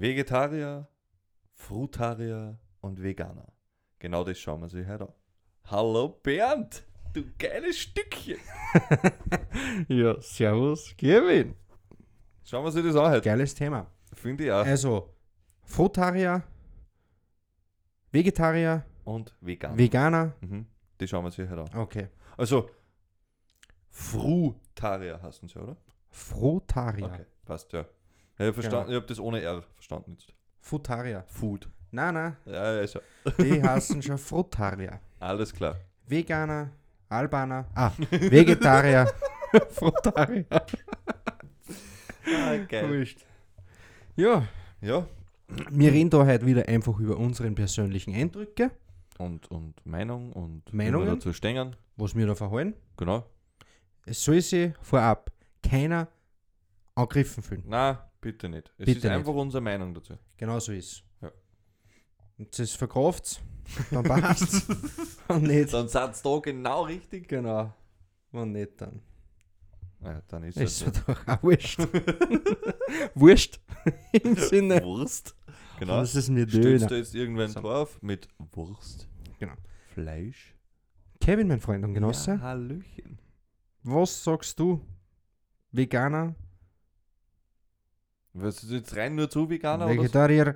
Vegetarier, Frutarier und Veganer. Genau das schauen wir sich heute an. Hallo Bernd, du geiles Stückchen. Ja, servus, Kevin. Schauen wir sich das an heute. Geiles Thema. Finde ich auch. Also, Frutarier, Vegetarier, Und Veganer. Veganer. mhm. Die schauen wir sich heute an. Okay. Also, Frutarier heißen sie, oder? Frutarier. Okay, passt, ja. Ich habe verstanden, ich habe das ohne R verstanden jetzt. Frutarier. Food. Nein, nein, Ja, ja, ist ja. die heißen schon Frutarier. Alles klar. Veganer, Albaner, ah, Vegetarier, Frutarier. Ah, geil. Wurscht. Ja, Ja, wir reden da heute wieder einfach über unseren persönlichen Eindrücke, und, und Meinung und Meinungen? wir dazu stehen. was wir da verhalten. Genau. Es soll sich vorab keiner angegriffen fühlen. Na, bitte nicht. Es Bitte ist nicht. einfach unsere Meinung dazu. Genau so ist Ja. Und das verkauft dann passt Und nicht. Dann seid da genau richtig. Genau. Und nicht dann. Ja, dann ist Ist es doch auch wurscht. wurscht. Im Sinne. Wurst. Genau. Das ist mir Döner. du jetzt irgendwann So. drauf mit Wurst? Genau. Fleisch? Kevin, mein Freund und Genosse, Ja, Hallöchen. was sagst du? Veganer? Was ist jetzt rein nur zu Veganer oder so? Vegetarier?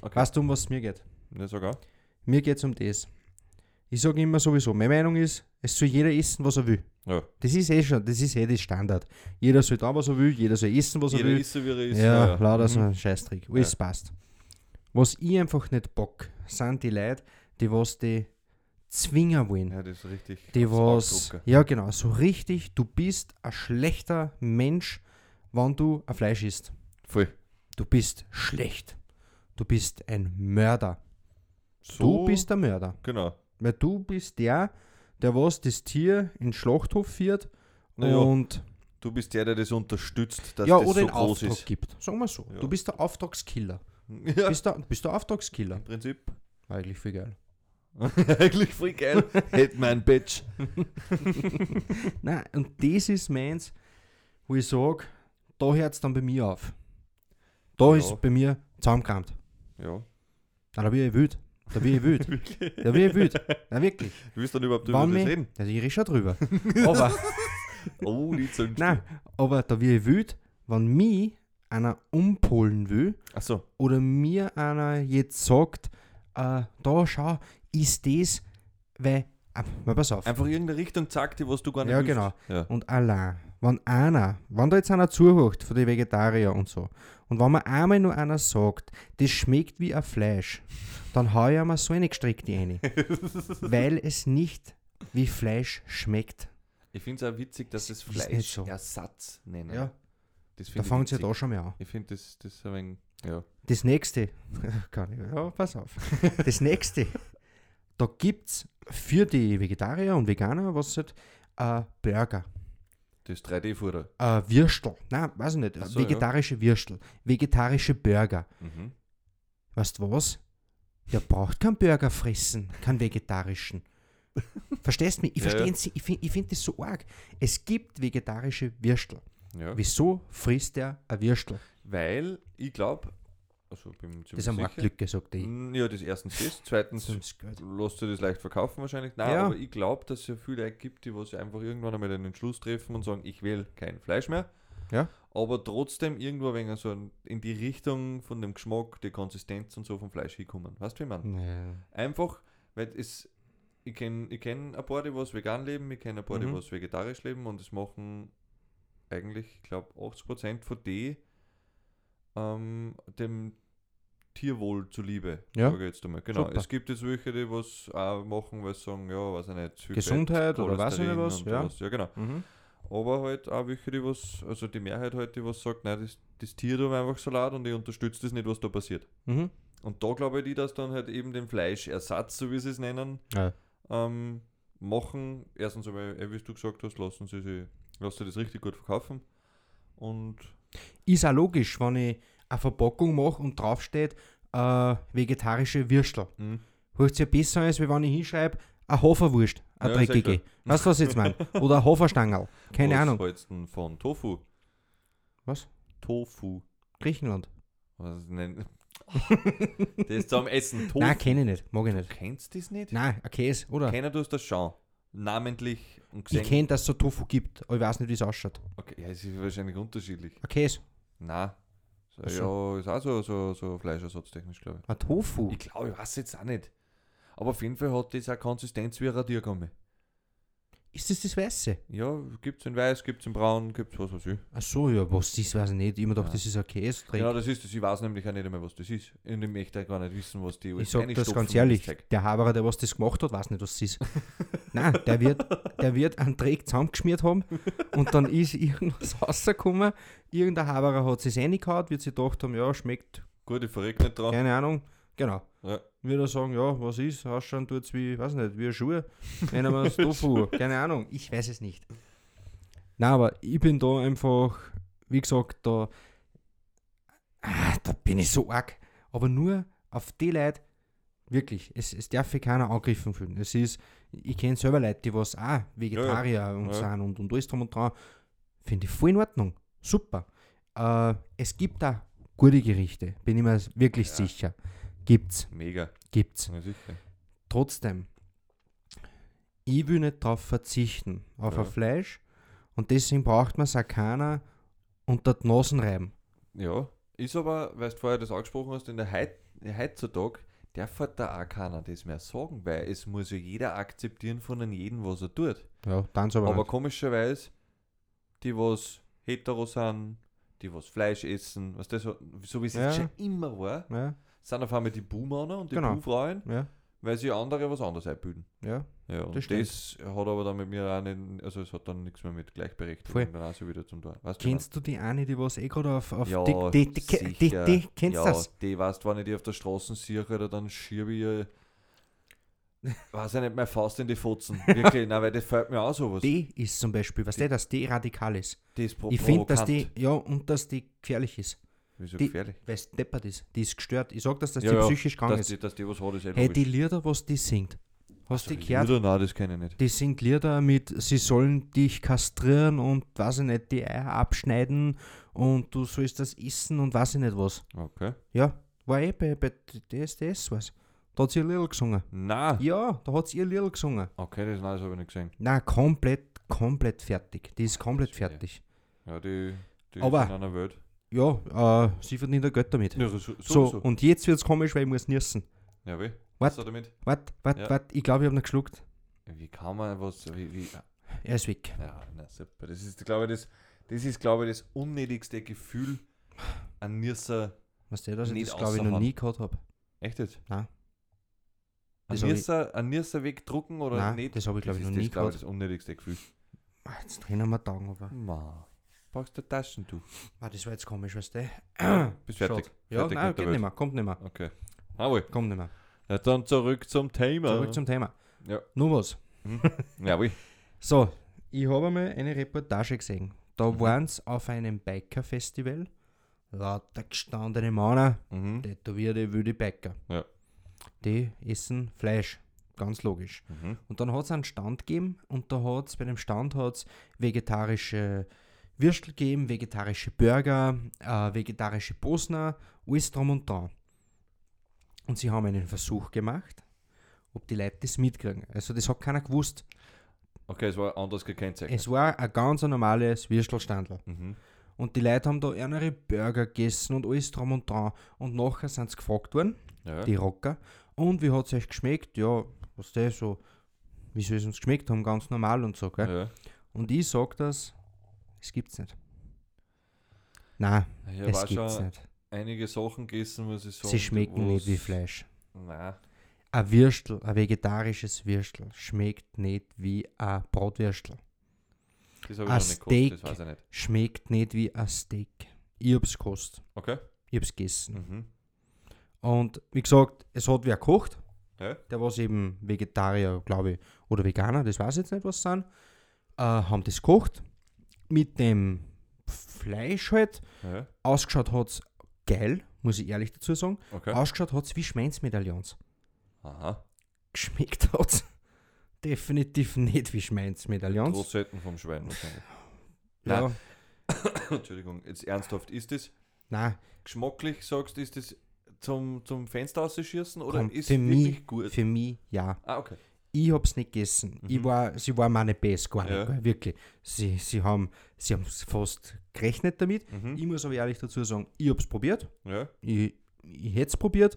Okay. Weißt du, um was es mir geht? Ja, sogar. Mir geht es um das. Ich sage immer sowieso, meine Meinung ist, es soll jeder essen, was er will. Ja. Das ist eh schon, das ist eh das Standard. Jeder soll da, was er will, jeder soll essen, was er Jeder will. ist so, wie er ist. ja, lauter so Mhm. ein Scheißtrick. Alles passt. Was ich einfach nicht bock, sind die Leute, die was die zwingen wollen. Ja, das ist richtig. Die was, ja genau, so richtig, du bist ein schlechter Mensch, wenn du ein Fleisch isst. Voll. Du bist schlecht. Du bist ein Mörder. So, Du bist der Mörder. Genau. Weil du bist der, der was das Tier in den Schlachthof führt Naja, und du bist der, der das unterstützt, dass ja, das oder so den groß Auftrag ist. gibt. Sagen wir so. Ja. Du bist der Auftragskiller. Ja, Bist der, bist der Auftragskiller. im Prinzip. Eigentlich viel geil. Eigentlich voll geil. Hätte mein Bitch. Nein, und das ist meins, wo ich sage, da hört es dann bei mir auf. Da Ja. ist bei mir zusammengekramt. Ja. Da bin ich wild. Da bin ich wild. Da bin ich wild. Na wirklich. Du willst dann überhaupt über Wann das mich, reden? da rede ich schon drüber. aber, Oh, die Zündst nein, aber da bin ich wild, wenn mich einer umpolen will Achso. oder mir einer jetzt sagt, äh, da schau, ist das, weil, ah, mal pass auf. Einfach irgendeine Richtung sagt dir, was du gar nicht Ja, willst. genau. Ja. Und allein, wenn einer, wenn da jetzt einer zuhört von den Vegetarier und so, und wenn mir einmal nur einer sagt, das schmeckt wie ein Fleisch, dann hau ich einmal so eine gestrickte rein. weil es nicht wie Fleisch schmeckt. Ich finde es auch witzig, dass Das es ist nicht so. Fleischersatz nennen. Ja, Das da fängt es ja da schon mal an. Ich finde das, das ein wenig, ja. Das nächste, kann ich, ja, pass auf. Das nächste, da gibt es für die Vegetarier und Veganer, was halt, äh, Burger. Das 3D-Futter. Äh, Würstel. Nein, weiß ich nicht. So, ja. vegetarische Würstel. Vegetarische Burger. Mhm. Weißt du was? Der braucht keinen Burger fressen, keinen vegetarischen. Verstehst du mich? Ich Ja, verstehe ja. ich finde find das so arg. Es gibt vegetarische Würstel. Ja. Wieso frisst der ein Würstel? Weil ich glaube, also bin Das ziemlich ist eine sicher. Marktlücke, sagt er. Mm, Ja, das erstens. Zweitens ist gut. lässt du das leicht verkaufen wahrscheinlich. Nein, Ja. aber ich glaube, dass es ja viele Leute gibt, die was einfach irgendwann einmal den Entschluss treffen und sagen, ich will kein Fleisch mehr. Ja. Aber trotzdem irgendwo wenig so in die Richtung von dem Geschmack, die Konsistenz und so vom Fleisch hinkommen. Weißt du, wie meine? Ja. Einfach, weil es, ich kenne ich kenn ein paar, die was vegan leben, ich kenne ein paar, die Mhm. was vegetarisch leben und es machen eigentlich, ich glaube, 80% von die ähm, dem Tierwohl zuliebe, Ja. sage ich jetzt einmal. Genau, Super. es gibt jetzt welche, die was auch machen, weil sie sagen, ja, weiß ich nicht, Gesundheit oder weiß ich nicht was, ja. sowas. Ja, genau. Mhm. Aber halt auch welche, die was, also die Mehrheit halt, die was sagt, nein, das, das Tier tut einfach so leid und ich unterstütze das nicht, was da passiert. Mhm. Und da glaube ich, die das dann halt eben den Fleischersatz, so wie sie es nennen, Ja. ähm, machen. Erstens einmal, eh, wie du gesagt hast, lassen sie, sich, lassen sie das richtig gut verkaufen. Und Ist auch logisch, wenn ich eine Verpackung mache und draufsteht, äh, vegetarische Würstel. mh, Hört sich ja besser als wenn ich hinschreibe, eine Haferwurst, eine Ja, ist dreckige. Weißt du, was ich jetzt meine? Oder ein Haferstangerl. Keine was Ahnung. hältst du von Tofu? Was? Tofu. Griechenland. Was nennen? das zum Essen. Tofu. Nein, kenne ich nicht. Mag ich nicht. Du kennst das nicht? Nein, ein Käse, oder? Kennen du das schon? Namentlich und Ich gesehen? kenne, dass es so Tofu gibt, aber ich weiß nicht, wie es ausschaut. Okay, ja, es ist wahrscheinlich unterschiedlich. Ein Käse, Nein. So, ja, ist auch so, so, so fleischersatztechnisch, glaube ein Tofu. ich. Ich glaube, ich weiß jetzt auch nicht. Aber auf jeden Fall hat das auch Konsistenz wie ein Radiergummi. Ist das das Weiße? Ja, gibt es in weiß, gibt es in braun, gibt es was weiß ich. Ach so, ja, was das weiß ich nicht. Ich gedacht, Ja. das ist ein Käse. Genau, das ist das. Ich weiß nämlich auch nicht einmal, was das ist. Und ich möchte gar nicht wissen, was die Ich sag das ganz ehrlich, der Haberer, der was das gemacht hat, weiß nicht, was es ist. Nein, der wird, der wird einen Dreck zusammengeschmiert haben und dann ist irgendwas rausgekommen. Irgendein Haberer hat es reingehauen, wird sich gedacht haben, ja, schmeckt, Gut, ich verreck nicht dran. keine Ahnung. Genau. Ja. Wird er sagen, ja, was ist? Ausschauen tut es wie, weiß nicht, wie ein Schuh. Nennen wir es Tofu. Keine Ahnung, ich weiß es nicht. Nein, aber ich bin da einfach, wie gesagt, da, ah, da bin ich so arg. Aber nur auf die Leute, wirklich, es, es darf sich keiner angegriffen fühlen. Es ist, ich kenne selber Leute, die was auch Vegetarier und Ja. sind und, und alles drum und dran. Finde ich voll in Ordnung. Super. Äh, es gibt da gute Gerichte, bin ich mir wirklich Ja. sicher. Gibt's, Mega. gibt's. Ja, sicher. Trotzdem, ich will nicht darauf verzichten, auf Ja. ein Fleisch. Und deswegen braucht man es auch keiner unter die Nasen reiben. Ja, ist aber, weil du vorher das angesprochen hast, in der Heit, heutzutage darf halt da auch keiner das mehr sagen, weil es muss ja jeder akzeptieren von einem jeden, was er tut. Ja, dann aber, Aber nicht. komischerweise, die was hetero sind, die was Fleisch essen, was das so, so wie es Ja. jetzt schon immer war, Ja, sind auf einmal die Buhmänner und die Genau. Buhfrauen, ja, weil sie andere was anderes einbilden. ja. Ja, und Das das, hat aber dann mit mir auch nicht, also es hat dann nichts mehr mit Gleichberechtigung dann auch so wieder zum tun. Weißt du, Kennst du die eine, die was eh gerade auf, auf Ja, die, die, die, die, die, kennst ja, das? die weißt, wenn ich die auf der Straße sehe, oder dann schiebe ich ihr, weiß ich nicht, meine Faust in die Fotzen. Wirklich, nein, weil das fällt mir auch sowas. Die ist zum Beispiel, was die, dass die radikal ist. die ist pro Ich finde, dass die, ja, und dass die gefährlich ist. Wieso gefährlich? Weil es deppert ist. Die ist gestört. Ich sag, dass, dass Ja, die ja, psychisch krank Dass ist. die, dass die was hat, ist eh Hey, die. Lieder, was die singt. Hast du Also, die gehört? Lieder? Nein, das kenne ich nicht. Die singt Lieder mit, sie sollen dich kastrieren und weiß ich nicht, die Eier abschneiden und du sollst das essen und weiß ich nicht was. Okay. Ja, war eh bei, bei DSDS was. Da hat sie ihr Lied gesungen. Nein. Ja, da hat sie ihr Lied gesungen. Okay, das, nein, das habe ich nicht gesehen. Na, komplett, komplett fertig. Die ist komplett fertig. Ja, die, die Aber- ist in einer Welt. Ja, äh, sie verdient ein Geld damit. Ja, so, so, So, so. und jetzt wird's komisch, weil ich muss niesen. Ja, wie? Was damit? Wart, wart, Ja. wart, ich glaube, ich habe ihn geschluckt. Wie kann man was, wie, wie, Er ist weg. Ja, na super. Das ist, glaube ich, das, das ist, glaube ich, das unnötigste Gefühl an Nirsa. Was der, ich Nicht das, glaube ich, noch nie gehabt habe. Echt jetzt? Nein. An Das Nirsa, an Nirsa wegdrucken oder Nein, nicht? das habe ich, glaube ich, ist noch das, nie glaube ich, gehabt. das unnötigste Gefühl. Ah, Jetzt drinnen wir Tagen, aber. Ma, brauchst du Taschentuch? Ah, das war jetzt komisch, weißt du? Bist fertig? Ja, fertig nein, der geht nicht mehr, kommt nicht mehr. Okay. Jawohl. Kommt nicht mehr. Ja, dann zurück zum Thema. Zurück zum Thema. Ja. Nur was. Hm? Jawohl. So, ich habe einmal eine Reportage gesehen. Da Mhm. waren sie auf einem Biker-Festival. Lauter gestandene Männer, Mhm. tätowierte wilde Biker. Ja. Die essen Fleisch. Ganz logisch. Mhm. Und dann hat es einen Stand gegeben und da hat es bei dem Stand hat's vegetarische Würstel gegeben, vegetarische Burger, äh, vegetarische Bosner, alles drum und dran. Und sie haben einen Versuch gemacht, ob die Leute das mitkriegen. Also das hat keiner gewusst. Okay, es war anders gekennzeichnet. Es war ein ganz normales Würstelstandl. Mhm. Und die Leute haben da ihre Burger gegessen und alles drum und dran. Und nachher sind sie gefragt worden, Ja. die Rocker. Und wie hat es euch geschmeckt? Ja, was der so, wie soll es uns geschmeckt haben? Ganz normal und so, gell? ja. Und ich sag das, es gibt's nicht. Nein, es habe auch gibt's nicht. einige Sachen gegessen, muss ich sagen. Sie schmecken nicht wie Fleisch. Nein. Ein Würstel, ein vegetarisches Würstel, schmeckt nicht wie ein Bratwürstel. Das habe ich Ein noch nicht Steak. gekostet, das weiß ich nicht. Schmeckt nicht wie ein Steak. Ich hab's gekostet. Okay. Ich hab's gegessen. Mhm. Und wie gesagt, es hat wer gekocht. Ja. Der war eben Vegetarier, glaube ich, oder Veganer, das weiß ich jetzt nicht, was sie sind. Äh, haben das gekocht. Mit dem Fleisch halt. Ja. Ausgeschaut hat's geil, muss ich ehrlich dazu sagen. Okay. Ausgeschaut hat's wie Schmeinsmedaillons. Aha. Geschmeckt hat's definitiv nicht wie Schmeinsmedaillons. Großseiten vom Schwein wahrscheinlich. Ja, Entschuldigung, jetzt ernsthaft ist es. Nein, Geschmacklich sagst du, ist das zum, zum Fenster ausschießen oder komm, ist für wirklich mich, gut? für mich ja. Ah, okay. Ich hab's nicht gegessen. Ich Mhm. war, sie war meine Best gar nicht, Ja. gell, wirklich. Sie, sie haben sie haben fast gerechnet damit. Mhm. Ich muss aber ehrlich dazu sagen, ich hab's probiert. Ja. Ich, ich hätte es probiert.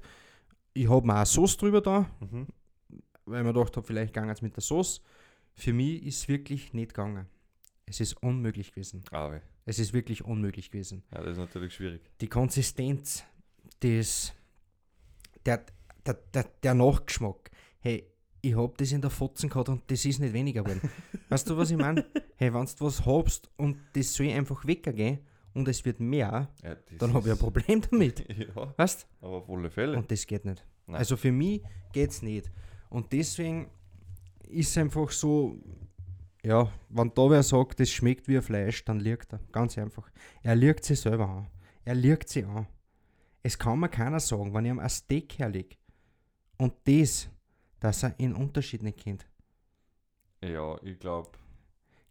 Ich habe mir auch Sauce drüber da, Mhm. weil ich mir gedacht habe, vielleicht gegangen es mit der Sauce. Für mich ist es wirklich nicht gegangen. Es ist unmöglich gewesen. Ah, weh. Es ist wirklich unmöglich gewesen. ja, das ist natürlich schwierig. Die Konsistenz, das, der, der, der, der Nachgeschmack. Hey, ich hab das in der Fotzen gehabt und das ist nicht weniger geworden. weißt du, was ich meine? Hey, wenn du was habst und das soll einfach weggehen und es wird mehr, Ja, dann habe ich ein Problem damit. Ja, Weißt aber auf alle Fälle. Und das geht nicht. Nein. Also für mich geht es nicht. Und deswegen ist es einfach so, ja, wenn da wer sagt, das schmeckt wie ein Fleisch, dann liegt er. Ganz einfach. Er liegt sich selber an. Er liegt sie an. Es kann mir keiner sagen, wenn ich ihm ein Steak herlege und das, dass er den Unterschied nicht kennt. ja, ich glaube,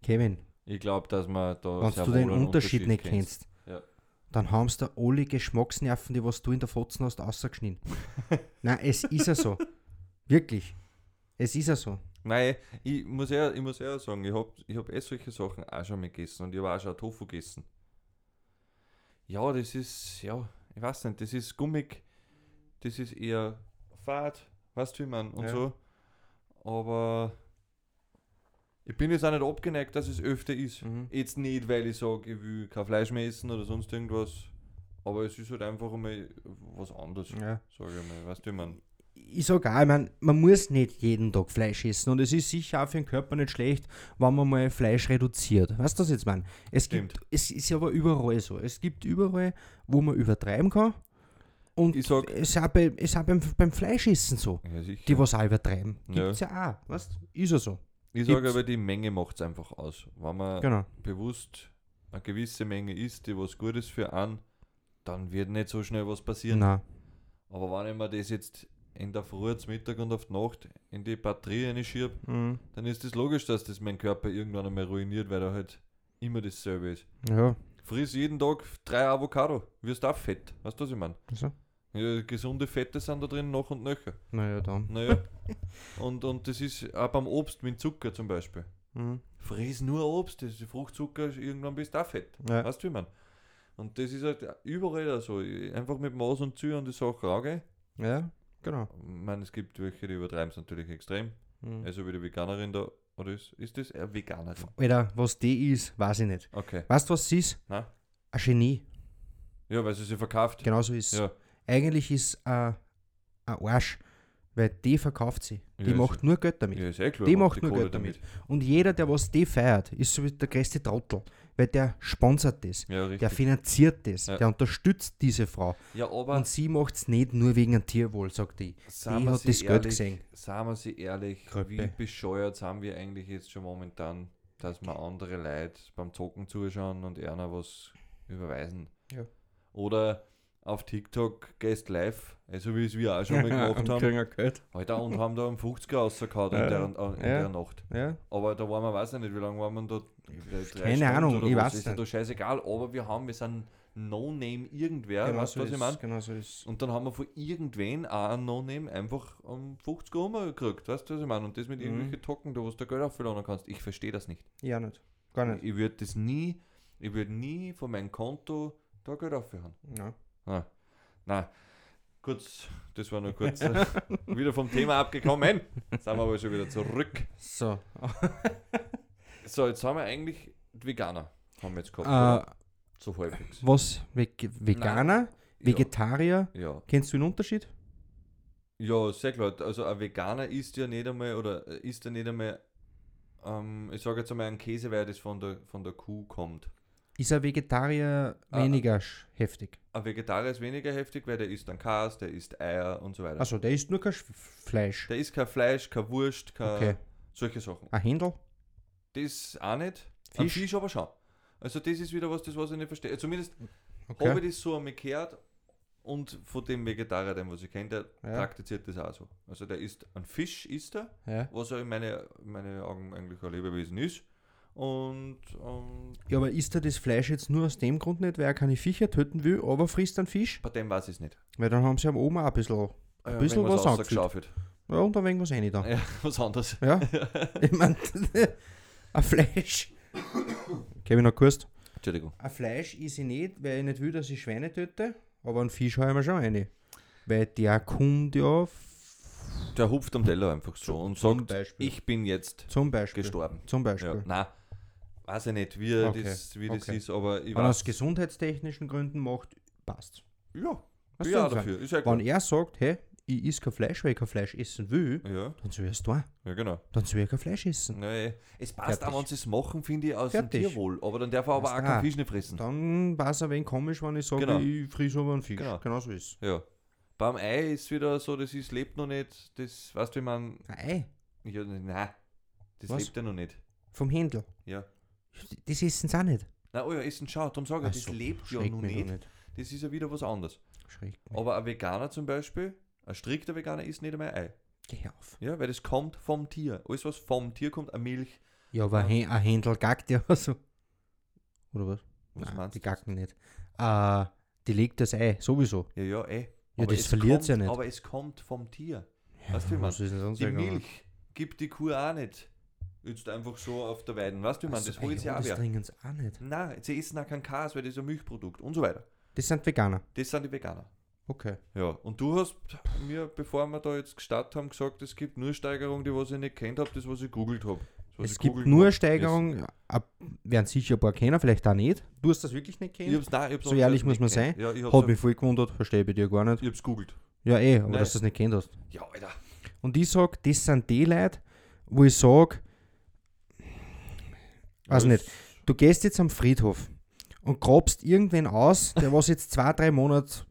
Kevin, ich glaub, dass man da wenn du den einen Unterschied nicht kennst. kennst, Ja. dann haben es da alle Geschmacksnerven, die was du in der Fotzen hast, ausgeschnitten. Nein, es ist ja so. Wirklich. Es ist ja so. Nein, ich muss eher, ich muss eher sagen, ich habe ich hab eh solche Sachen auch schon mal gegessen und ich habe auch schon Tofu gegessen. Ja, das ist, ja, ich weiß nicht, das ist gummig, das ist eher fad, weißt du wie man und Ja. so. Aber ich bin jetzt auch nicht abgeneigt, dass es öfter ist. Mhm. Jetzt nicht, weil ich sage, ich will kein Fleisch mehr essen oder sonst irgendwas. Aber es ist halt einfach einmal was anderes, Ja. sage ich mal. Weißt du, wie man. ich sage auch, ich mein, man muss nicht jeden Tag Fleisch essen und es ist sicher auch für den Körper nicht schlecht, wenn man mal Fleisch reduziert. Weißt du, was ich jetzt meine? Es Stimmt. gibt, es ist aber überall so. Es gibt überall, wo man übertreiben kann und Ich sag- es ist auch, bei, es auch beim, beim Fleischessen so. Ja. Die, was auch übertreiben. Ja. Gibt es ja auch. Weißt du? Ist ja so. ich sage gibt's- aber, die Menge macht es einfach aus. Wenn man Genau. bewusst eine gewisse Menge isst, die was gut ist für einen, dann wird nicht so schnell was passieren. Nein. Aber wenn ich mir das jetzt in der Früh, zum Mittag und auf die Nacht in die Batterie reinschiebe, Mhm. dann ist es das logisch, dass das mein Körper irgendwann einmal ruiniert, weil er halt immer dasselbe ist. Ja. Friss jeden Tag drei Avocado, wirst auch fett. Weißt du, was ich meine? Also. Ja, gesunde Fette sind da drin noch und nöcher. Naja, dann. Naja. und, und das ist auch beim Obst mit Zucker zum Beispiel. Mhm. Friss nur Obst, das ist Fruchtzucker, irgendwann bist du auch fett. Ja. Weißt du, wie man? Und das ist halt überall so. Einfach mit Maß und Ziel an die Sache rangehen. ja, genau. Ich meine, es gibt welche, die übertreiben es natürlich extrem. Mhm. Also wie die Veganerin da. Oder ist, ist das eine Veganerin? Alter, was die ist, weiß ich nicht. Okay. Weißt du, was sie ist? Na? Ein Genie. Ja, weil sie sie verkauft. Genau so ist es. Ja. Eigentlich ist äh, ein Arsch, weil die verkauft sie. Die Ja, macht nur Geld damit. ja, ist eh klar. Die macht macht nur Kohle Geld damit. Und jeder, der was die feiert, ist so wie der größte Trottel. Weil der sponsert das, Ja, der finanziert das, der unterstützt diese Frau. ja, aber Und sie macht es nicht nur wegen dem Tierwohl, sagt die. sagen die wir hat das Geld gesehen. Sagen wir sie ehrlich, Kröppe. wie bescheuert sind wir eigentlich jetzt schon momentan, dass wir andere Leute beim Zocken zuschauen und einer was überweisen. Ja. Oder auf TikTok gehst live, also wie es wir auch schon mal gemacht haben. Geld. Alter, und haben da einen 50er rausgehauen Ja. in, der, in Ja. der Nacht. Ja, Aber da waren wir, weiß ich nicht, wie lange waren wir da? Keine Stunden Ahnung, ich was, weiß Ist ja nicht. da scheißegal, aber wir haben, wir sind No-Name irgendwer, genau, weißt so du, was ich ist, meine? genau so ist Und dann haben wir von irgendwen auch ein No-Name einfach um 50 Euro gekriegt, weißt du, was ich meine? Und das mit Mhm. irgendwelchen Token, da wo du da Geld aufladen kannst. Ich verstehe das nicht. Ja, nicht. Gar nicht. Ich würde das nie, ich würde nie von meinem Konto da Geld aufhören. Ja. Ah, nein. Kurz, das war nur kurz äh, wieder vom Thema abgekommen. Sind wir aber schon wieder zurück. So. So, jetzt haben wir eigentlich Veganer. Haben wir jetzt gehabt. äh, so halbwegs. was? Veg Veganer? Vegetarier? Ja. Kennst du den Unterschied? ja, sehr klar. Also ein Veganer isst ja nicht einmal, oder äh, isst ja nicht einmal, ähm, ich sage jetzt einmal einen Käse, weil das von der, von der Kuh kommt. Ist ein Vegetarier Ah. weniger sch- heftig? Ein Vegetarier ist weniger heftig, weil der isst dann Kas, der isst Eier und so weiter. Also der isst nur kein Sch- Fleisch. Der isst kein Fleisch, kein Wurst, kein Okay. solche Sachen. Ein Händel? Das auch nicht. Ein Fisch? Fisch aber schon. Also das ist wieder was, das was ich nicht verstehe. Zumindest Okay. habe ich das so einmal gehört und von dem Vegetarier, den was ich kenne, der Ja. praktiziert das auch so. Also der isst ein Fisch, isst er, Ja. was er in meine, meine Augen eigentlich ein Lebewesen ist. Und ähm, Ja, aber isst er das Fleisch jetzt nur aus dem Grund nicht, weil er keine Viecher töten will, aber frisst einen Fisch? bei dem weiß ich es nicht. Weil dann haben sie am oben auch ein bisschen, Ein bisschen was angeschaufelt. ja, und ein wenig was rein da. Ja, was anderes. Ja, ich mein, ein Fleisch. Ich noch kurz. Entschuldigung. Ein Fleisch ist ich nicht, weil ich nicht will, dass ich Schweine töte, aber einen Fisch habe ich mir schon rein. Weil der kommt ja Der hupft am Teller einfach so und sagt, Beispiel. ich bin jetzt zum Beispiel. gestorben. Zum Ja, Beispiel. nein, weiß ich nicht, wie, Okay, das, wie das okay. ist, aber ich Wenn er aus gesundheitstechnischen Gründen macht, passt. Ja, Was bin ja ich dafür. Ist ja. Wenn er sagt, hey, ich esse kein Fleisch, weil ich kein Fleisch essen will, Ja, dann soll er es tun. ja, genau. Dann soll er kein Fleisch essen. Nee, es passt Fertig. auch, wenn sie es machen, finde ich, aus Fertig. dem Tierwohl. Aber dann darf er aber auch keinen auch. Fisch nicht fressen. Dann war es ein wenig komisch, wenn ich sage, Genau. ich friss aber einen Fisch. Genau. Genau, so ist Ja. Beim Ei ist wieder so, das ist, lebt noch nicht. Das, weißt du, wie man. Ei, Ja, nein, das Was? lebt ja noch nicht. vom Händel. Ja. Das essen sie auch nicht. Nein, oh ja, Essen, schau, darum sage ich, das so, lebt ja mich doch nicht. Das ist ja wieder was anderes. Mich. Aber ein Veganer zum Beispiel, ein strikter Veganer isst nicht einmal Ei. Geh auf. Ja, weil das kommt vom Tier. Alles, was vom Tier kommt, eine Milch. Ja, aber ein Hä- ein Händel gackt ja so. Oder was? Was Nein, meinst die du? gacken nicht. Äh, die legt das Ei, sowieso. Ja, ja, eh. Ja, Aber das es verliert kommt, ja nicht. Aber es kommt vom Tier. Ja, Weißt du, wie man- was ist denn sonst Die? Milch gibt die Kuh auch nicht. Jetzt einfach so auf der Weiden. Weißt du, wie man, Also, das holt sie ja, auch Das wer. trinken sie auch nicht. Nein, sie essen auch kein Kas, weil das ist ein Milchprodukt und so weiter. Das sind Veganer. Das sind die Veganer. Okay. Ja, und du hast mir, bevor wir da jetzt gestartet haben, gesagt, es gibt nur Steigerungen, die was ich nicht kennt habe, das was ich googelt habe. Es ich gibt nur Steigerungen, ab, werden sicher ein paar kennen, vielleicht auch nicht. Du hast das wirklich nicht Das, ich hab's, nein, ich hab's So ehrlich muss man sein. Ja, ich Hat hab's, mich voll gewundert, verstehe ich dir gar nicht. ich hab's googelt. Ja, eh, aber Nein. dass du das nicht kennt hast. Ja, Alter. Und ich sag, das sind die Leute, wo ich sag, Weiß nicht. du gehst jetzt am Friedhof und grabst irgendwen aus, der was jetzt zwei, drei Monate,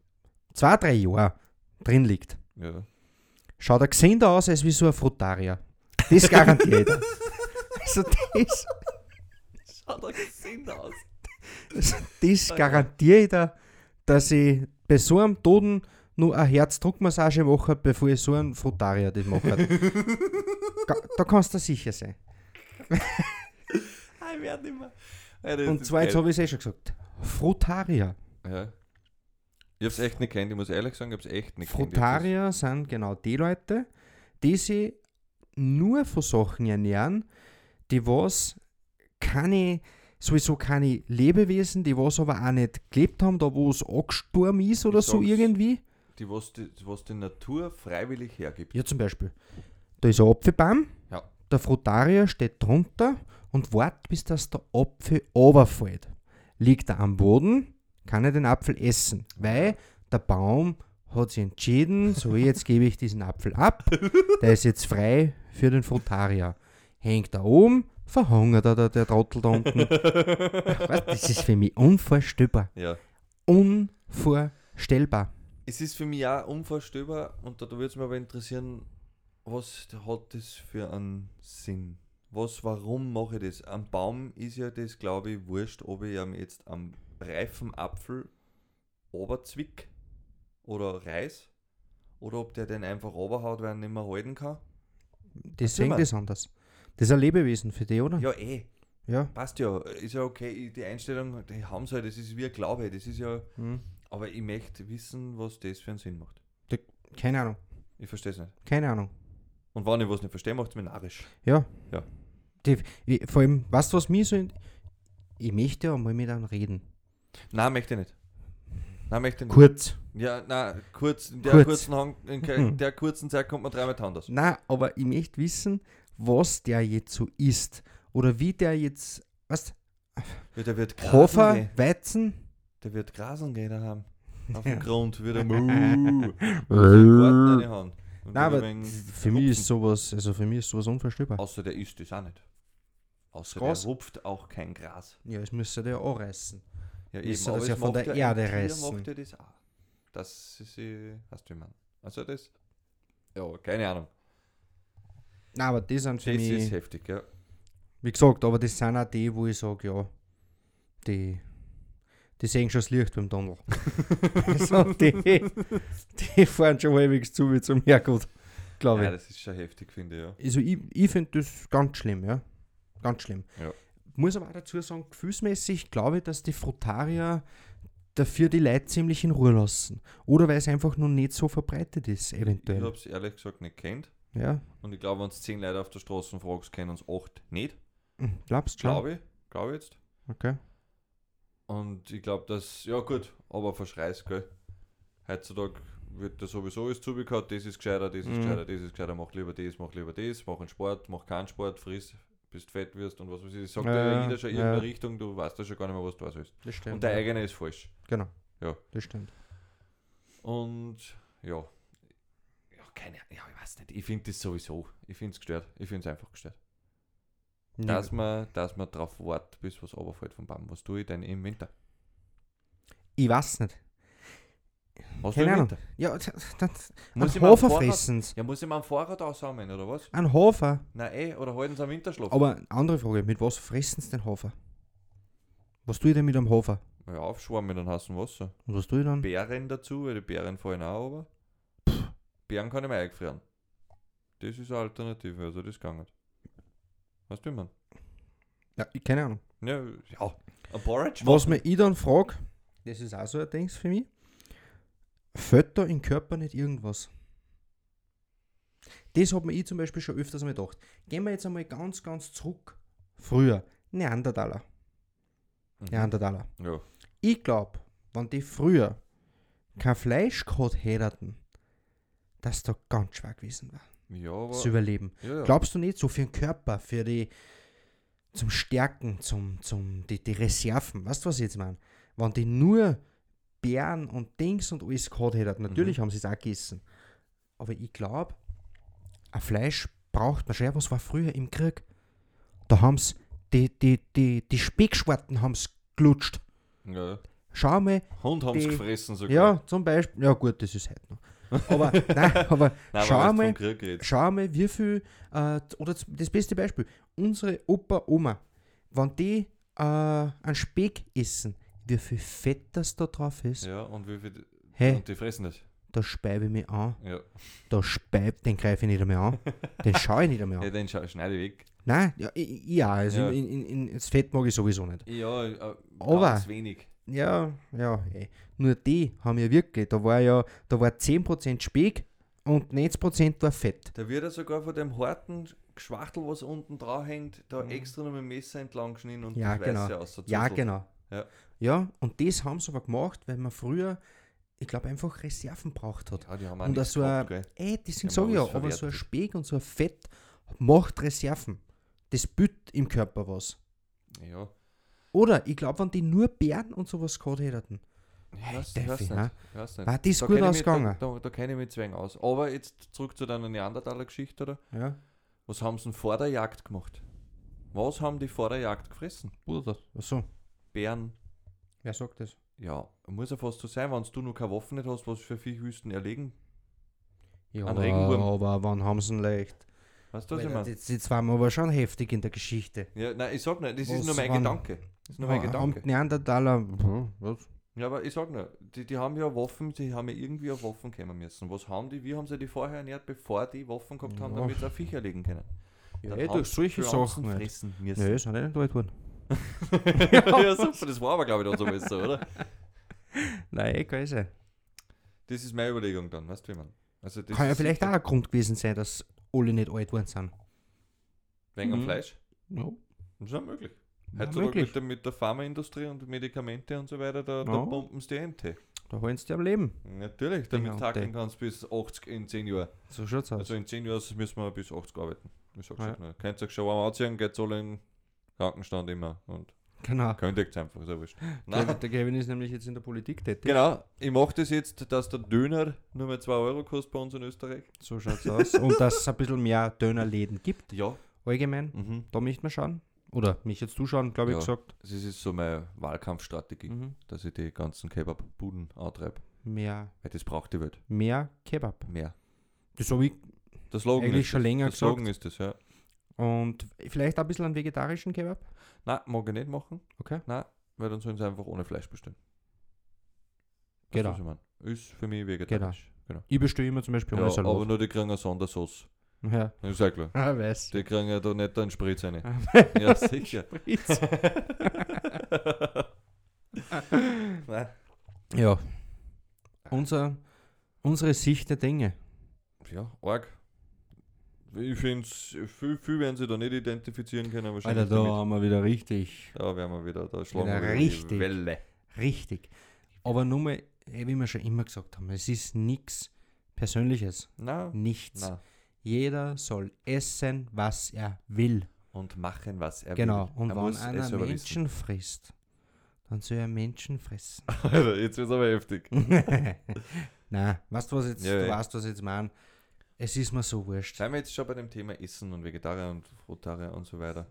zwei, drei Jahre drin liegt. Ja. Schaut er gesünder aus als wie so ein Frutarier. Das garantiert er. Also das, Schaut doch gesund aus. das garantiert er, dass ich bei so einem Toten nur eine Herzdruckmassage mache, bevor ich so einen Frutarier das mache. Da kannst du sicher sein. Ich werde nicht mehr. Alter, Und ist zwar, jetzt geil. habe ich es eh schon gesagt, Frutarier. Ja. Ich hab's echt nicht kennt, ich muss ehrlich sagen, ich hab's echt nicht kennt. Frutarier sind genau die Leute, die sich nur von Sachen ernähren, die was keine, sowieso keine Lebewesen, die was aber auch nicht gelebt haben, da wo es angestorben ist oder Ich so irgendwie. Die, was die, was die Natur freiwillig hergibt. Ja, zum Beispiel. Da ist ein Apfelbaum, Ja. der Frutarier steht drunter und wartet, bis das der Apfel runterfällt. Liegt er am Boden, kann er den Apfel essen, weil der Baum hat sich entschieden, so jetzt gebe ich diesen Apfel ab, der ist jetzt frei für den Frutarier. Hängt da oben, verhungert er, der, der Trottel da unten. Was? Das ist für mich unvorstellbar. Ja. Unvorstellbar. Es ist für mich auch unvorstellbar und da, da würde es mich aber interessieren, was hat das für einen Sinn? Was, warum mache ich das? Am Baum ist ja das, glaube ich, wurscht, ob ich jetzt am reifen Apfel oberzwick oder reiß oder ob der den einfach oberhaut, weil er nicht mehr halten kann. Deswegen mal. das anders. Das ist ein Lebewesen für die, oder? Ja, eh, Ja. passt ja. Ist ja okay, die Einstellung, die haben sie halt, das ist wie ein Glaube, das ist ja. Hm. Aber ich möchte wissen, was das für einen Sinn macht. Keine Ahnung. Ich verstehe es nicht. Keine Ahnung. Und wenn ich was nicht verstehe, macht es mir narrisch. Ja. Ja. Die, vor allem, weißt du, was mich so. in- Ich möchte ja mal mit einem reden. Nein, möchte ich nicht. Nein, möchte ich nicht. Kurz. Ja, nein, kurz, in der, Kurz. Kurzen, Hang- in ke- Hm. der kurzen Zeit kommt man dreimal anders. Nein, aber ich möchte wissen, was der jetzt so isst. Oder wie der jetzt. Was? Ja, der wird grasen Hafer, gehen. Weizen? Der wird grasen gehen daheim. Auf Ja. dem Grund wird er. Garten reinhauen. Nein, aber für mich ist sowas, also für mich ist sowas unvorstellbar. Außer der isst das auch nicht. Außer Gras? der rupft auch kein Gras. Ja, es müsste der anreißen. Ja, Müsste aber das ja von der ein Erde Tier reißen. macht ja das auch. Das ist, äh, hast du ich meine. Also das, ja, keine Ahnung. Nein, aber die sind für Das mich. ist heftig, ja. Wie gesagt, aber das sind auch die, wo ich sage, ja, die, die sehen schon das Licht beim Tunnel. also die, die fahren schon halbwegs zu wie zum Herrgott, glaube Ja, ich. das ist schon heftig, finde ich, ja. Also ich, ich finde das ganz schlimm, ja. Ganz schlimm. Ja. Muss aber auch dazu sagen, gefühlsmäßig glaube ich, dass die Frutarier dafür die Leute ziemlich in Ruhe lassen. Oder weil es einfach noch nicht so verbreitet ist, Ich eventuell. habe es ehrlich gesagt nicht kennt. Ja, Und ich glaube, wenn es 10 Leute auf der Straße fragst, kennen uns 8 nicht. Hm, glaubst du schon? Glaube ich. Glaube ich jetzt. Okay. Und ich glaube, dass, ja gut, aber verschreiß, gell. Heutzutage wird da sowieso alles zugehört, das ist gescheiter, das ist Mhm. gescheiter, das ist gescheiter, mach lieber das, mach lieber das, mach einen Sport, mach keinen Sport, friss, bis du fett wirst und was weiß ich. Das sagt Ja, ja, jeder schon in ja. irgendeine Richtung, du weißt ja schon gar nicht mehr, was du da sollst. Das stimmt. Und der ja. eigene ist falsch. Genau. Ja. Das stimmt. Und ja. Ja, keine ja, ich weiß nicht. Ich finde das sowieso. Ich finde es gestört. Ich finde es einfach gestört. Dass man, dass man drauf wartet, bis was runterfällt vom Baum. Was tue ich denn im Winter? Ich weiß nicht. Was Keine tue ich im Ahnung. Winter? Ja, das, das, Muss ich ein mir am Hofer Fahrrad- fressen. Ja, muss ich mal am Fahrrad aussammeln, oder was? Ein Hofer. Nein, eh, oder halten sie am Winterschlaf? Aber andere Frage, mit was fressen sie den Hofer? Was tue ich denn mit einem Hofer? Ja, aufschwammen mit einem heißen Wasser. Und was tue ich dann? Beeren dazu, weil die Beeren fallen auch aber. Beeren kann ich mir eingefrieren. Das ist eine Alternative, also das geht nicht. Weißt du, wie man? Ja, ich- keine Ahnung. Ja, ja. Ein Porridge? Was mir ich dann frage, das ist auch so ein Ding für mich, fällt da im Körper nicht irgendwas? Das hat mir ich zum Beispiel schon öfters mal gedacht. Gehen wir jetzt einmal ganz, ganz zurück. Früher, Neandertaler. Mhm. Neandertaler. Ja. Ich glaube, wenn die früher kein Fleisch gehabt hätten, dass da ganz schwer gewesen war, Ja, zu überleben. ja. Glaubst du nicht, so für den Körper, für die, zum Stärken, zum, zum, die, die Reserven, weißt du, was ich jetzt meine? Wenn die nur Beeren und Dings und alles gehabt hätten, natürlich Mhm. haben sie es auch gegessen. Aber ich glaube, ein Fleisch braucht man schon. Was war früher im Krieg? Da haben sie, die, die, die, die Speckschwarten haben es gelutscht. ja. Schau mal, Hund haben Die- gefressen sogar. ja, zum Beispiel, ja gut, das ist heute noch. Aber, nein, aber Nein, schau aber wenn du mal, vom Krieg redest. Schau mal, wie viel, äh, oder das beste Beispiel, unsere Opa, Oma, wenn die äh, einen Speck essen, wie viel Fett das da drauf ist, Ja, und wie viel. Hey. Und die fressen das. da speibe ich mich an, Ja. da speib, den greife ich nicht einmal an, den schaue ich nicht einmal ja an. den scha- schneide ich weg. Nein, ja, ja also Ja. In, in, in, das Fett mag ich sowieso nicht. Ja, äh, Aber- ganz wenig. Ja, ja, ey. nur die haben ja wirklich, da war ja, da war 10% Speck und 90% war Fett. Da wird er sogar von dem harten Geschwachtel, was unten drauf hängt, da Mhm. extra noch mit dem Messer entlang geschnitten und Ja, das genau. Weiße aus. Ja, genau. Ja. ja, und das haben sie aber gemacht, weil man früher, ich glaube, einfach Reserven braucht hat. Ja, die haben auch Und so ein, gehabt, gell? ey, sage haben ich ja, aber so ein. Speck und so ein Fett macht Reserven. Das bütt im Körper was. Ja. Oder ich glaube, wenn die nur Beeren und sowas gehabt hätten, Hey, weiß, ne? nicht. Ich weiß nicht. war das Da gut ausgegangen. Da, da, da kenne ich mich zwang aus. Aber jetzt zurück zu deiner Neandertaler-Geschichte, oder? Ja, Was haben sie denn vor der Jagd gemacht? Was haben die vor der Jagd gefressen? Bruder. Achso, Bären. wer sagt das? Ja, muss ja fast so sein, wenn du noch keine Waffen nicht hast, was für Viehwüsten erlegen. Ja, Regenwurm. aber wann haben sie ihn leicht? Weißt du, was ich Weil meine? Jetzt, jetzt waren wir aber schon heftig in der Geschichte. Ja, nein, ich sag nicht, das ist Was nur mein waren- Gedanke. Das ist nur mein Haben Gedanke. Neandertaler, hm, was? Ja, aber ich sag nur, die, die haben ja Waffen, die haben ja irgendwie auf Waffen kommen müssen. Was haben die, wie haben sie die vorher ernährt, bevor die Waffen gehabt haben, Ja. damit sie auch Viecher legen können? Ja, Dann eh, durch solche Sachen fressen müssen. ist auch nicht alt worden. ja, super, das war aber glaube ich dann so besser, oder? Nein, eh, kann sein. Das ist meine Überlegung dann, weißt du, wie man. Also das Kann ja ist vielleicht auch ein Grund gewesen sein, dass alle nicht alt worden sind. Wegen am Mhm. Fleisch. Ja, Das ist ja möglich. Heutzutage möglich. mit der, mit der Pharmaindustrie und Medikamente und so weiter, da, da Ja. pumpen sie die MT. Da halten sie dir am Leben. Natürlich, damit und tackeln die. kannst du bis 80 in 10 Jahren. So schaut's aus. Also in 10 Jahren müssen wir bis 80 arbeiten. Ich sag's Ja. euch nur. Könnt ihr euch schon warm anziehen, geht's alle in den Krankenstand immer und genau. kündigt einfach, so wurscht. Nein, der Kevin ist nämlich jetzt in der Politik tätig. genau, ich mache das jetzt, dass der Döner nur mehr 2 Euro kostet bei uns in Österreich. So schaut's aus. Und dass es ein bisschen mehr Dönerläden gibt, Ja. allgemein. Mhm. Da möchten wir schauen. Oder mich jetzt zuschauen, glaube ich, Ja. gesagt. Das ist so meine Wahlkampfstrategie, Mhm. dass ich die ganzen Kebab-Buden antreibe. Mehr, Weil das braucht die Welt. mehr Kebab. Mehr. Das habe ich. Der Slogan Eigentlich ist schon das. länger Der Slogan gesagt. ist das, ja. Und vielleicht ein bisschen einen vegetarischen Kebab. Nein, mag ich nicht machen. Okay. Nein, weil dann sollen sie einfach ohne Fleisch bestellen. Genau. was ich mein? Ist für mich vegetarisch. Genau. Ich bestelle immer zum Beispiel Ja, ohne Salat. aber nur die kriegen eine Sondersauce. Ja, Das ist ja klar. ah, weiß. Die kriegen ja da nicht einen Spritz rein. ja, sicher. Spritz. Nein. ja. Unser, unsere Sicht der Dinge. Ja, arg. Ich finde es, viel, viel werden sie da nicht identifizieren können, wahrscheinlich. Alter, da damit. haben wir wieder richtig, Da werden wir wieder, da schlagen Wieder wir richtig. die Welle. richtig. Aber nur mal, eh, wie wir schon immer gesagt haben, es ist nichts Persönliches. Nein, Nichts. nein. Jeder soll essen, was er will. Und machen, was er genau. will. Und Er wenn einer Menschen frisst, dann soll er Menschen fressen. wissen. Alter, jetzt wird es aber heftig. Nein, weißt du, was jetzt, Ja, du weißt, was jetzt meine? Es ist mir so wurscht. Seien wir jetzt schon bei dem Thema Essen und Vegetarier und Frutarier und so weiter.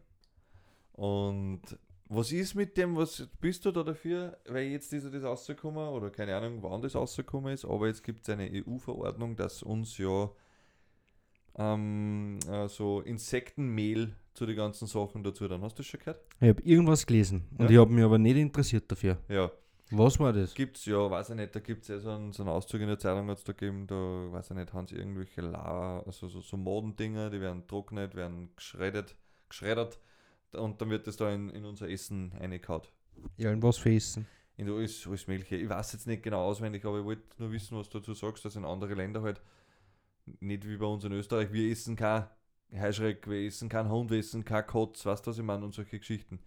Und was ist mit dem, was bist du da dafür? Weil jetzt ist das rausgekommen, oder keine Ahnung, wann das rausgekommen ist, aber jetzt gibt es eine EU-Verordnung, dass uns ja ähm, äh, so Insektenmehl zu den ganzen Sachen dazu dann. Hast du das schon gehört? Ich habe irgendwas gelesen und Ja. ich habe mich aber nicht interessiert dafür. Ja. Was war das? Gibt's ja, weiß ich nicht, da gibt es ja so einen, so einen Auszug in der Zeitung hat's da gegeben, da weiß ich nicht, haben sie irgendwelche La, also so, so Modendinger, die werden trocknet, werden geschreddert, geschreddert und dann wird das da in, in unser Essen reingehauen. Ja, in was für Essen? In alles, alles Mögliche. Ich weiß jetzt nicht genau auswendig, aber ich wollte nur wissen, was du dazu sagst, dass in andere Länder halt nicht wie bei uns in Österreich, wir essen kein Heischreck, wir essen kein Hund, wir essen kein Kotz, weißt du, was ich meine, und solche Geschichten.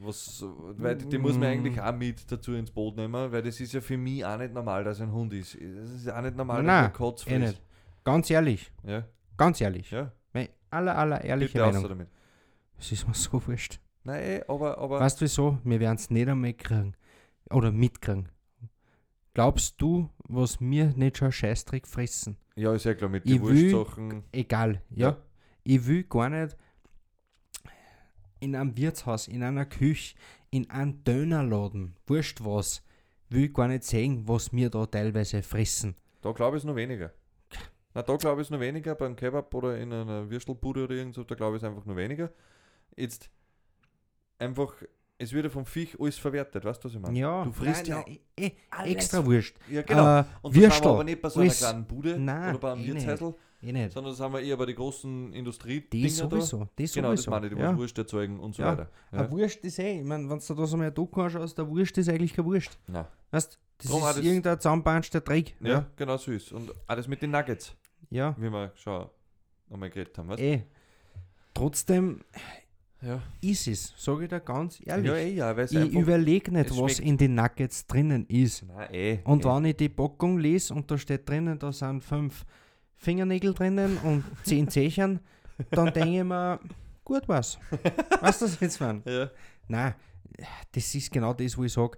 Was, weil die, muss man eigentlich auch mit dazu ins Boot nehmen, weil das ist ja für mich auch nicht normal, dass ein Hund ist. Das ist auch nicht normal, Nein, dass ein Kotz Eh frisst. nicht. Ganz ehrlich, Ja, ganz ehrlich. ja. Meine aller, aller ehrliche Bitte außer Meinung. damit. Es ist mir so wurscht. Nein, eh, aber, aber Weißt du wieso? Wir werden es nicht einmal kriegen. Oder mitkriegen. Glaubst du, was wir nicht schon Scheißdreck fressen? ja, ist ja klar, mit Ich den will- Wurstsachen. Egal, ja. Ja. Ich will gar nicht in einem Wirtshaus, in einer Küche, in einem Dönerladen, wurscht was, will gar nicht sehen, was wir da teilweise fressen. Da glaube ich es nur weniger. Na, da glaube ich es nur weniger, beim Kebab oder in einer Würstelbude oder irgend so, da glaube ich es einfach nur weniger. Jetzt einfach, es wird ja vom Viech alles verwertet, weißt du, was ich meine? Ja, Du frisst nein, ja nein, eh, alles. extra wurscht. Ja, genau. Äh, Und das haben wir Würstel, aber nicht bei so einer alles- kleinen Bude Nein, oder bei einem eh. Wirtshäusl, eh nicht. sondern das haben wir eher bei den großen Die Industriedinger da. sowieso, die Genau, das sowieso. meine ich, die ja. Wurst erzeugen und so Ja. weiter. Eine Wurst ist eh, ich meine, wenn du da so mal ein Doku anschaust, der Wurst ist eigentlich keine Wurst. Nein. Weißt das Drum ist das- irgendein zusammenbanschter Dreck. Ja, Ja, genau so ist. Und alles mit den Nuggets, ja. wie wir schon einmal geredet haben, weißt eh. Trotzdem Ja. ist es, sage ich dir ganz ehrlich. Ja, eh, ja, ich überlege nicht, was schmeckt. in den Nuggets drinnen ist. Nein, eh. Und eh. wenn ich die Packung lese und da steht drinnen, da sind fünf Fingernägel drinnen und zehn Zechern, dann denke ich mir, gut was. Weißt du, was ich jetzt meine? Ja. Nein, das ist genau das, wo ich sage,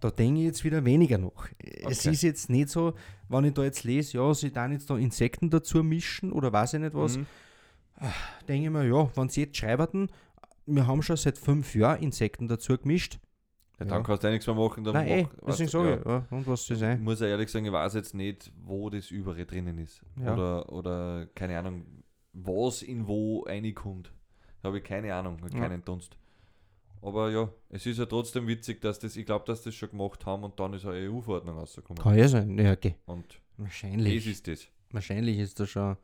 da denke ich jetzt wieder weniger nach. Es Okay. ist jetzt nicht so, wenn ich da jetzt lese, ja, sie dann jetzt da Insekten dazu mischen oder weiß ich nicht was, Mhm. denke ich mir, ja, wenn sie jetzt schreiben, wir haben schon seit fünf Jahren Insekten dazu gemischt. Ja, Ja. dann kannst du ja nichts mehr machen. Dann Nein, eh, mach- deswegen weißt du, sage ich, ja, und was soll Ich sein? muss ja ehrlich sagen, ich weiß jetzt nicht, wo das Übere drinnen ist. Ja. Oder, oder keine Ahnung, was in wo reinkommt. Da habe ich keine Ahnung, Ja. keinen Dunst. Aber ja, es ist ja trotzdem witzig, dass das, ich glaube, dass das schon gemacht haben und dann ist eine EU-Verordnung rausgekommen. Kann ja sein, ja, okay. Und das Wahrscheinlich. ist das. Wahrscheinlich ist da schon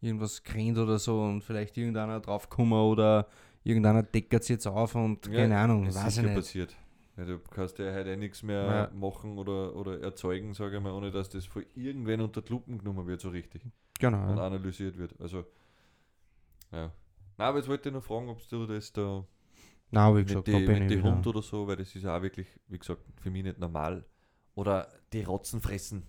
irgendwas gerannt oder so und vielleicht irgendeiner draufgekommen oder irgendeiner deckert sich jetzt auf und Ja, keine Ahnung, Es weiß ist ich ja nicht. passiert. Ja, du kannst ja heute nichts mehr Ja. machen oder, oder erzeugen, sage ich mal, ohne dass das von irgendwen unter die Lupen genommen wird, so richtig. Genau. und Ja. analysiert wird. Also, ja. Na, aber jetzt wollte ich noch fragen, ob du das da Nein, wie mit gesagt, mit ich die. Hund oder so, weil das ist ja auch wirklich, wie gesagt, für mich nicht normal. Oder die Rotzen fressen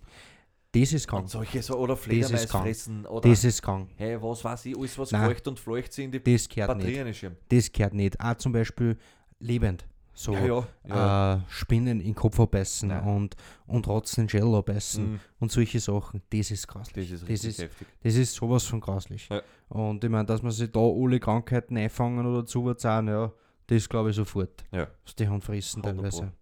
Das ist krank. und solche so, oder krank. fressen oder Das ist krank. hey, was weiß ich, alles was Nein. feucht und fleucht sie in die Das gehört nicht. Batterien schirm. Das gehört nicht. Auch zum Beispiel lebend. So Ja, ja. Äh, Spinnen in den Kopf abbeißen Nein. und, und Rotzen in Schädel abbeißen Mhm. und solche Sachen. Das ist grauslich. Das ist das richtig ist, heftig. das ist sowas von grauslich. Ja. Und ich meine, dass man sich da alle Krankheiten einfangen oder zuwärtsagen, ja, das glaube ich sofort. Ja. Was die Hund fressen 100 teilweise.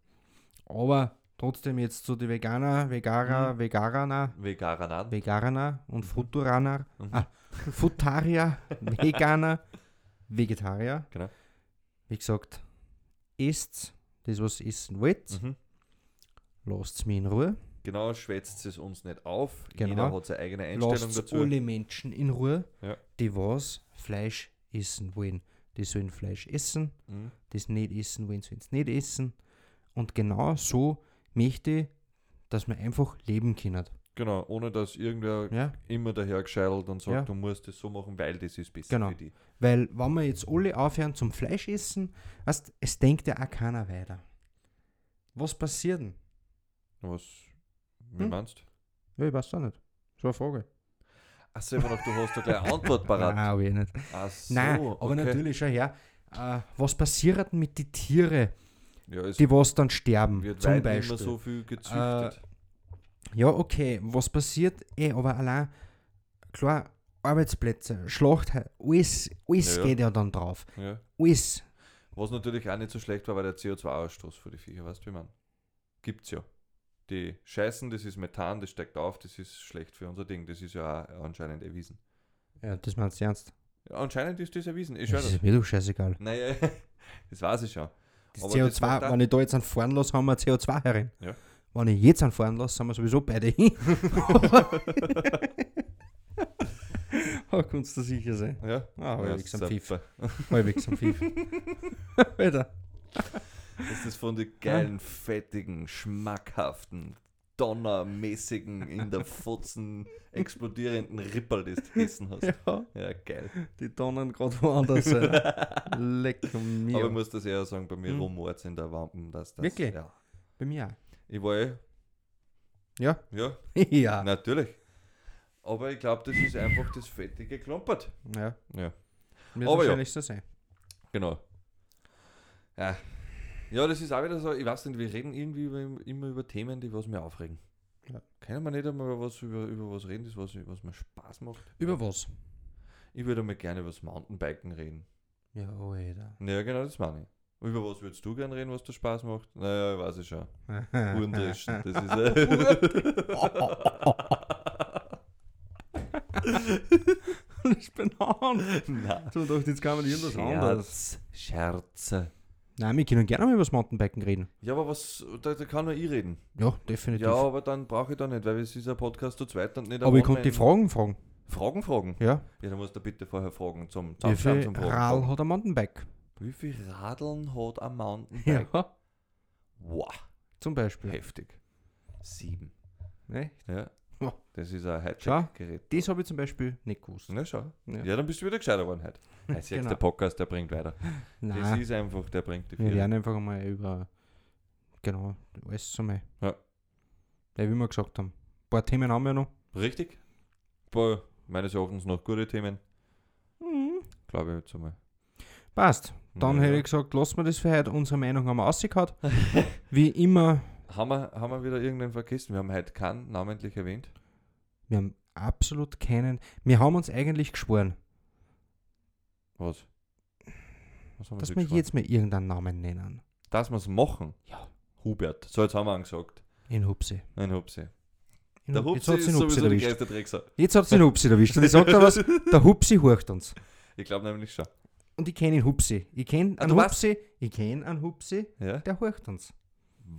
Aber trotzdem jetzt zu den Veganer, Veganer, Mhm. Veganer, Veganer. Veganer und Futuraner, Mhm. ah, Futarier, Veganer, Vegetarier. Genau. Wie gesagt, esst das, was ihr essen wollt. Mhm. Lasst mich in Ruhe. Genau, schwätzt es uns nicht auf. Genau. Jeder hat seine eigene Einstellung Lasst dazu. alle Menschen in Ruhe, Ja. die was Fleisch essen wollen. Die sollen Fleisch essen, Mhm. das nicht essen wollen, sollen es nicht essen. Und genau so möchte ich, dass wir einfach leben können. Genau, ohne dass irgendwer Ja? immer daher gescheitelt und sagt, Ja. du musst das so machen, weil das ist besser Genau. für dich. Weil, wenn wir jetzt alle aufhören zum Fleisch essen, weißt, es denkt ja auch keiner weiter. Was passiert denn? Was, wie Hm? meinst Ja, ich weiß auch nicht. So eine Frage. Achso, immer noch, du hast da gleich eine Antwort parat. Nein, aber ich nicht. Ach so, Nein, aber okay. natürlich, schau her. Äh, was passiert denn mit den Tieren, Ja, die was dann sterben? wird zum Beispiel. so viel gezüchtet. Ja, okay, was passiert? Eh, aber allein, klar, Arbeitsplätze, Schlacht, alles, alles Ja, geht ja dann drauf. ja. Alles. Was natürlich auch nicht so schlecht war, war der CO2-Ausstoß für die Viecher, weißt du, wie man? Gibt's ja. Die Scheißen, das ist Methan, das steigt auf, das ist schlecht für unser Ding. Das ist ja auch anscheinend erwiesen. Ja, das meinst du ernst? Ja, anscheinend ist das erwiesen. Ich Das ist mir doch scheißegal. Naja, das weiß ich schon. Das Aber das macht CO2, auch- wenn ich da jetzt einen fahren lasse, haben wir CO2 herin. Ja. Wenn ich jetzt einen fahren lasse, sind wir sowieso beide hin. oh, kannst du sicher sein. Ja, Ah, halbwegs am Pfiff. super. Halbwegs am Pfiff. Alter. Das ist von den geilen, fettigen, schmackhaften, donnermäßigen, in der Futzen explodierenden Rippel, das du gegessen hast. Ja, Ja, geil. die Tonnen gerade woanders sein. Leck mir. Aber ich muss das eher sagen, bei mir Hm. rumort in der Wampen, dass das. Wirklich? Ja. Bei mir Ich war eh, Ja. ja, ja. natürlich. Aber ich glaube, das ist einfach das fettige Klumpert. Ja. Ja, Wird Aber ja. wahrscheinlich so sein. genau. Ja. Ja, das ist auch wieder so, ich weiß nicht, wir reden irgendwie über, immer über Themen, die was mir aufregen. Ja. Können wir nicht einmal über was, über, über was reden, das was, was mir Spaß macht? Über was? Ich würde mal gerne über das Mountainbiken reden. Ja, Alter. Ja, genau, das meine ich. Über was würdest du gerne reden, was dir Spaß macht? Naja, ich weiß ich schon. Uhrendreschen, das ist ich bin an. Nein. Du dachtest, jetzt kann man irgendwas anderes. Scherz, Scherze. Nein, wir können gerne mal über das Mountainbiken reden. Ja, aber was, da, da kann nur ich reden. Ja, definitiv. Ja, aber dann brauche ich da nicht, weil es ist ein Podcast zu zweit und nicht aber ich konnte die Fragen fragen. Fragen fragen? Ja. Ja, dann musst du bitte vorher fragen zum viel zum Fragen. Fragen. hat ein Mountainbike? Wie viel Radeln hat ein Mountainbike? Ja. Wow, Zum Beispiel. heftig. Sieben. Ne? Ja. Das ist ein. Hightech-Gerät. Das habe ich zum Beispiel nicht gewusst. Na schau. Ja. Ja. dann bist du wieder gescheiter geworden heute. Jetzt Genau. der Podcast, der bringt weiter. Das Nein, ist einfach, der bringt die wir Vier. werden einfach mal über, genau, alles so mal. Ja. Ja, wie wir gesagt haben. Ein paar Themen haben wir noch. Richtig? Boah, meines Erachtens noch gute Themen. Mhm. Glaube ich jetzt einmal. Passt. Dann Ja. hätte ich gesagt, lassen wir das für heute. Unsere Meinung haben wir rausgehauen. Wie immer, Haben wir, haben wir wieder irgendeinen vergessen? Wir haben heute keinen namentlich erwähnt. wir haben absolut keinen. Wir haben uns eigentlich geschworen, Was? Was haben dass wir jetzt mal irgendeinen Namen nennen. Dass wir es machen? Ja. Hubert. So, jetzt haben wir angesagt. In Hupsi. Nein, Hupsi. In Der Hu- Hupsi jetzt ist Hupsi sowieso erwischt. größte Dreckser. Jetzt hat es den Hupsi erwischt. Und ich sag dir was, der Hupsi horcht uns. Ich glaube nämlich schon. Und ich kenne ihn Hupsi. Ich kenne Ah, einen weißt- Hupsi, ich kenne einen Hupsi, Ja? der horcht uns.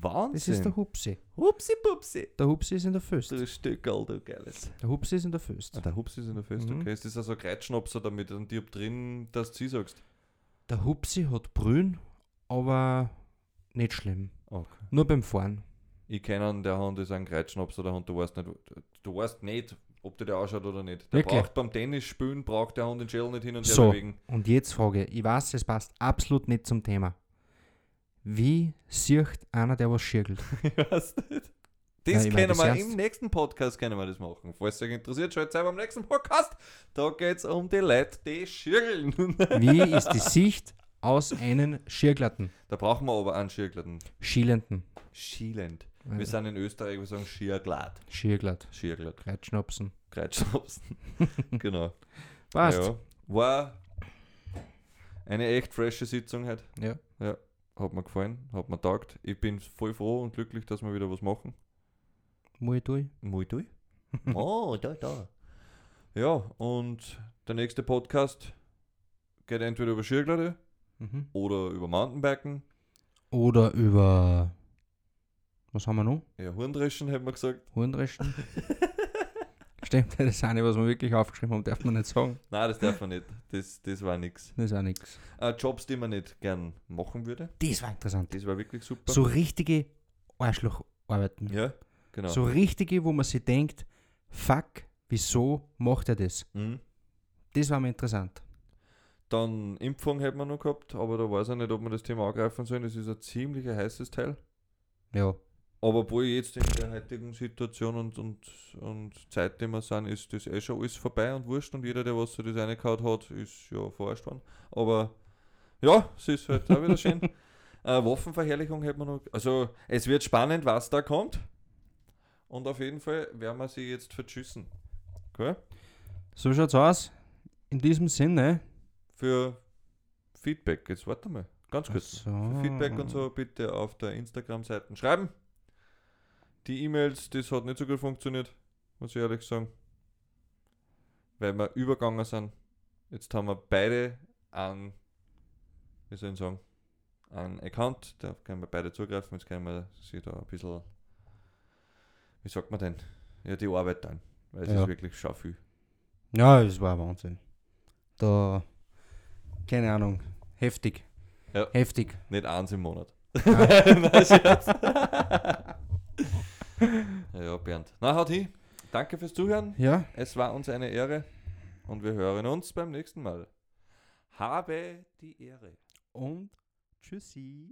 Wahnsinn. Das ist der Hupsi. Hupsi Pupsi. Der Hupsi ist in der Föst. Du Stückerl, du Geiles. Der Hupsi ist in der Föst. Ah, der Hupsi ist in der Fest, Mhm. okay. Ist das also ein Kreitschnapser damit ein Dieb drin, dass du sie sagst? Der Hupsi hat Brühen, aber nicht schlimm. Okay. Nur beim Fahren. Ich kenne einen, der Hund ist ein Kreitschnapser, der Hund, du weißt nicht, du weißt nicht, ob der der ausschaut oder nicht. Der Wirklich? braucht beim Tennis spielen, braucht der Hund den Schädel nicht hin und her So. bewegen. Und jetzt frage ich, ich weiß, es passt absolut nicht zum Thema. Wie sieht einer, der was schirgelt? Ich weiß nicht. Das mein, können wir im nächsten Podcast können wir das machen. Falls es euch interessiert, schaut beim nächsten Podcast. Da geht es um die Leute, die schirgeln. Wie ist die Sicht aus einem Schirglatten? da brauchen wir aber einen Schirglatten. Schielenden. Schielend. Wir sind in Österreich, wir sagen Schierglad. Schirglatt. Schierglad. Kreitschnapsen. Kreitschnapsen. genau. Passt. Ja. War eine echt frische Sitzung heute. Ja. Hat mir gefallen, hat mir taugt. Ich bin voll froh und glücklich, dass wir wieder was machen. Muay Thai. Muy tui. oh, da, da. Ja, und der nächste Podcast geht entweder über Skirglade Mhm. oder über Mountainbiken. Oder über Was haben wir noch? Ja, Horndreschen hätten wir gesagt. Hornreschen? Stimmt, das ist auch nicht, was wir wirklich aufgeschrieben haben, darf man nicht sagen. Nein, das darf man nicht. Das, das war nix. Das auch nichts. Äh, Jobs, die man nicht gern machen würde. Das war interessant. Das war wirklich super. So richtige Arschlocharbeiten. Ja, genau. So richtige, wo man sich denkt, fuck, wieso macht er das? Mhm. Das war mir interessant. Dann Impfung hätten wir noch gehabt, aber da weiß ich nicht, ob wir das Thema angreifen sollen. Das ist ein ziemlich heißes Teil. Ja. Aber obwohl jetzt in der heutigen Situation und, und, und Zeit, die wir sind, ist das eh schon alles vorbei und wurscht und jeder, der was so das reingehauen hat, ist ja verarscht worden. Aber ja, es ist halt auch wieder schön. Äh, Waffenverherrlichung hätten wir noch. Also es wird spannend, was da kommt. Und auf jeden Fall werden wir sie jetzt verschüssen. Cool? So schaut's aus. In diesem Sinne. Für Feedback, jetzt warte mal. Ganz kurz. so. Für Feedback und so bitte auf der Instagram-Seite schreiben. Die E-Mails, das hat nicht so gut funktioniert, muss ich ehrlich sagen. Weil wir übergegangen sind. Jetzt haben wir beide einen, wie soll ich sagen, einen Account, da können wir beide zugreifen. Jetzt können wir sich da ein bisschen, wie sagt man denn, ja, die Arbeit dann. Weil es Ja. ist wirklich schon viel. Ja, es war Wahnsinn. Da, keine Ahnung, heftig. Ja. Heftig. Nicht eins im Monat. Nein. ja, Bernd. Na, haut hin. Danke fürs Zuhören. Ja, Es war uns eine Ehre und wir hören uns beim nächsten Mal. Habe die Ehre. und tschüssi.